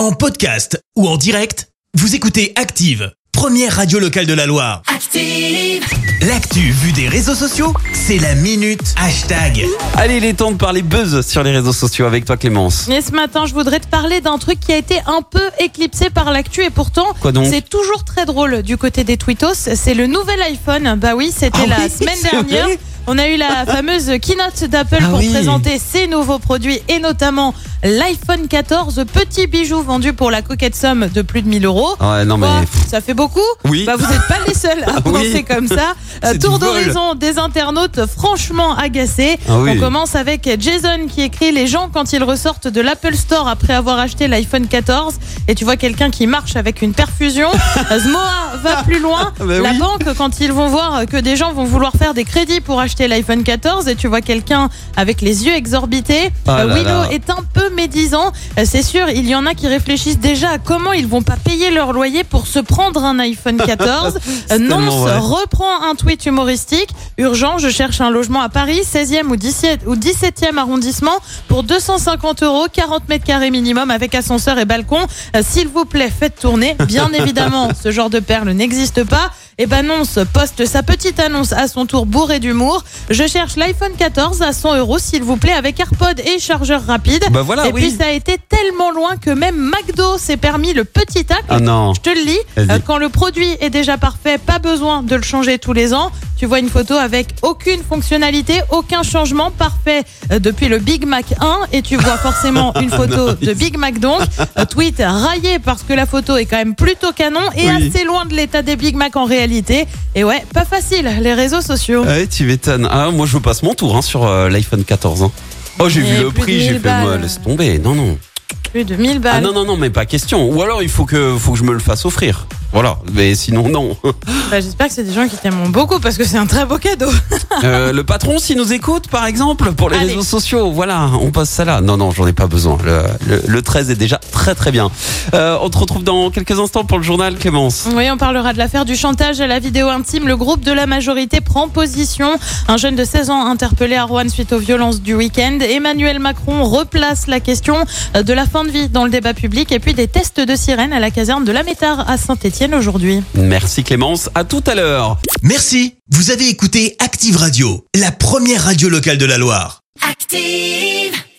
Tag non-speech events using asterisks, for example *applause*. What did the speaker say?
En podcast ou en direct, vous écoutez Active, première radio locale de la Loire. Active. L'actu vue des réseaux sociaux, c'est la minute hashtag. Allez, il est temps de parler buzz sur les réseaux sociaux avec toi Clémence. Et ce matin, je voudrais te parler d'un truc qui a été un peu éclipsé par l'actu et pourtant, Quoi donc c'est toujours très drôle du côté des tweetos. C'est le nouvel iPhone. Bah oui, c'était Ah la oui, semaine c'est dernière. vrai. On a eu la *laughs* fameuse keynote d'Apple Ah pour oui. présenter ses nouveaux produits et notamment l'iPhone 14, petit bijou vendu pour la coquette somme de plus de 1000 euros. Ouais, non mais ça fait beaucoup? Oui. Bah vous n'êtes pas les seuls à *laughs* Ah oui. penser comme ça. *laughs* Euh, Tour d'horizon des internautes franchement agacés. Ah oui. On commence avec Jason qui écrit les gens quand ils ressortent de l'Apple Store après avoir acheté l'iPhone 14 et tu vois quelqu'un qui marche avec une perfusion. Zmoa va plus loin. Ah bah La banque quand ils vont voir que des gens vont vouloir faire des crédits pour acheter l'iPhone 14 et tu vois quelqu'un avec les yeux exorbités. Ah Euh, là Willow là. est un peu médisant. Euh, C'est sûr, il y en a qui réfléchissent déjà à comment ils vont pas payer leur loyer pour se prendre un iPhone 14. *laughs* Euh, Nonce reprend un tweet humoristique. Urgent, je cherche un logement à Paris, 16e ou 17 ou 17e arrondissement pour 250 euros, 40 mètres carrés minimum avec ascenseur et balcon. S'il vous plaît, faites tourner. Bien *laughs* évidemment, ce genre de perle n'existe pas. Et ben Nonce poste sa petite annonce à son tour bourré d'humour. Je cherche l'iPhone 14 à 100 euros, s'il vous plaît, avec AirPod et chargeur rapide. Bah voilà, et oui. puis ça a été tellement loin que même McDo s'est permis le petit acte. Ah non. Je te le lis, euh, quand le produit est déjà parfait, pas besoin de le changer tous les ans. Tu vois une photo avec aucune fonctionnalité, aucun changement parfait euh, depuis le Big Mac 1 et tu vois forcément *laughs* une photo de Big Mac donc. Euh, tweet raillé parce que la photo est quand même plutôt canon et Oui. assez loin de l'état des Big Mac en réalité. Et ouais, pas facile, les réseaux sociaux. Ouais, tu m'étonnes. Ah, moi je passe mon tour hein, sur euh, l'iPhone 14. hein. Oh, j'ai vu le prix, j'ai 1000 fait moi, balles. laisse tomber. Non, non. Plus de 1000 balles. Ah non, non, non, mais pas question. Ou alors il faut que, faut que je me le fasse offrir. Voilà, mais sinon non. Bah, J'espère que c'est des gens qui t'aimeront beaucoup parce que c'est un très beau cadeau. *laughs* Euh, le patron, s'il nous écoute, par exemple, pour les Allez. réseaux sociaux, voilà, on passe ça là. Non, non, j'en ai pas besoin. Le, le- le 13 est déjà très très bien. Euh, on te retrouve dans quelques instants pour le journal, Clémence. Oui, on parlera de l'affaire du chantage à la vidéo intime. Le groupe de la majorité prend position. Un jeune de 16 ans interpellé à Rouen suite aux violences du week-end. Emmanuel Macron replace la question de la fin de vie dans le débat public et puis des tests de sirène à la caserne de la Métard à Aujourd'hui. Merci Clémence, à tout à l'heure. Merci, vous avez écouté Active Radio, la première radio locale de la Loire. Active.